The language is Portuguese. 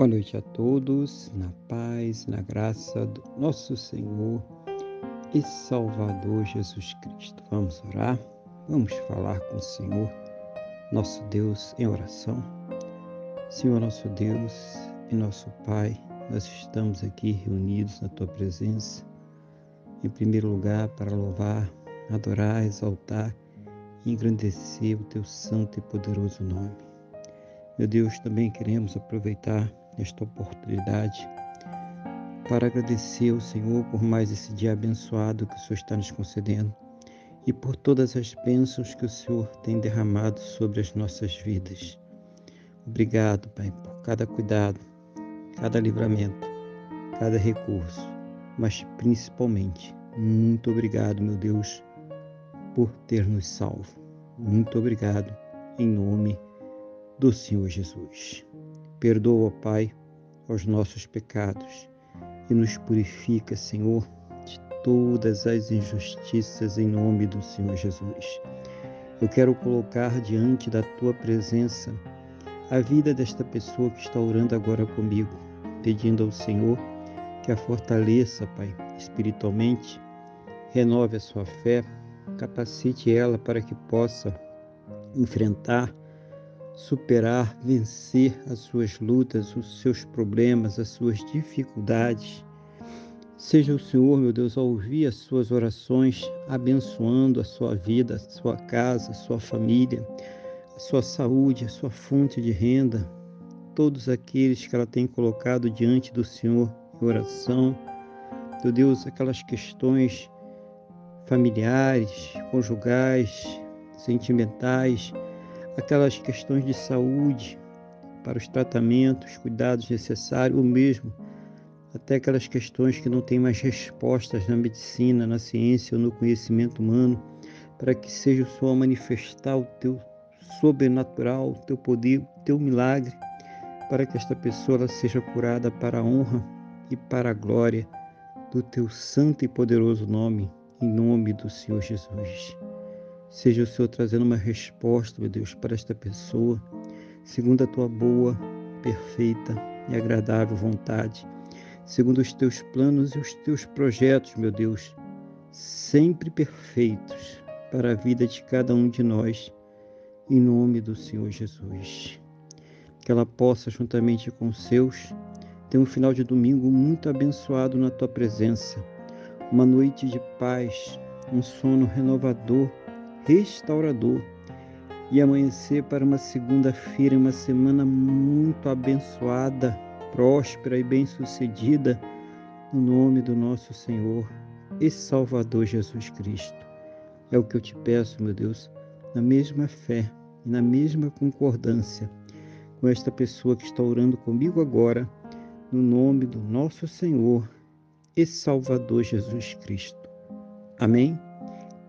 Boa noite a todos, na paz, na graça do nosso Senhor e Salvador Jesus Cristo. Vamos orar, vamos falar com o Senhor, nosso Deus, em oração. Senhor, nosso Deus e nosso Pai, nós estamos aqui reunidos na Tua presença, em primeiro lugar, para louvar, adorar, exaltar e engrandecer o Teu santo e poderoso nome. Meu Deus, também queremos aproveitar esta oportunidade para agradecer ao Senhor por mais esse dia abençoado que o Senhor está nos concedendo e por todas as bênçãos que o Senhor tem derramado sobre as nossas vidas. Obrigado, Pai, por cada cuidado, cada livramento, cada recurso, mas principalmente, muito obrigado, meu Deus, por ter nos salvo. Muito obrigado, em nome do Senhor Jesus. Perdoa, Pai, os nossos pecados e nos purifica, Senhor, de todas as injustiças em nome do Senhor Jesus. Eu quero colocar diante da tua presença a vida desta pessoa que está orando agora comigo, pedindo ao Senhor que a fortaleça, Pai, espiritualmente, renove a sua fé, capacite ela para que possa enfrentar superar, vencer as suas lutas, os seus problemas, as suas dificuldades. Seja o Senhor, meu Deus, a ouvir as suas orações, abençoando a sua vida, a sua casa, a sua família, a sua saúde, a sua fonte de renda, todos aqueles que ela tem colocado diante do Senhor em oração. Meu Deus, aquelas questões familiares, conjugais, sentimentais, aquelas questões de saúde, para os tratamentos, cuidados necessários, ou mesmo até aquelas questões que não têm mais respostas na medicina, na ciência ou no conhecimento humano, para que seja o Senhor manifestar o teu sobrenatural, o teu poder, o teu milagre, para que esta pessoa seja curada para a honra e para a glória do teu santo e poderoso nome, em nome do Senhor Jesus. Seja o Senhor trazendo uma resposta, meu Deus, para esta pessoa, segundo a tua boa, perfeita e agradável vontade, segundo os teus planos e os teus projetos, meu Deus, sempre perfeitos para a vida de cada um de nós, em nome do Senhor Jesus. Que ela possa, juntamente com os seus, ter um final de domingo muito abençoado na tua presença, uma noite de paz, um sono renovador restaurador e amanhecer para uma segunda-feira, uma semana muito abençoada, próspera e bem-sucedida, no nome do nosso Senhor e Salvador Jesus Cristo. É o que eu te peço, meu Deus, na mesma fé e na mesma concordância com esta pessoa que está orando comigo agora, no nome do nosso Senhor e Salvador Jesus Cristo. Amém?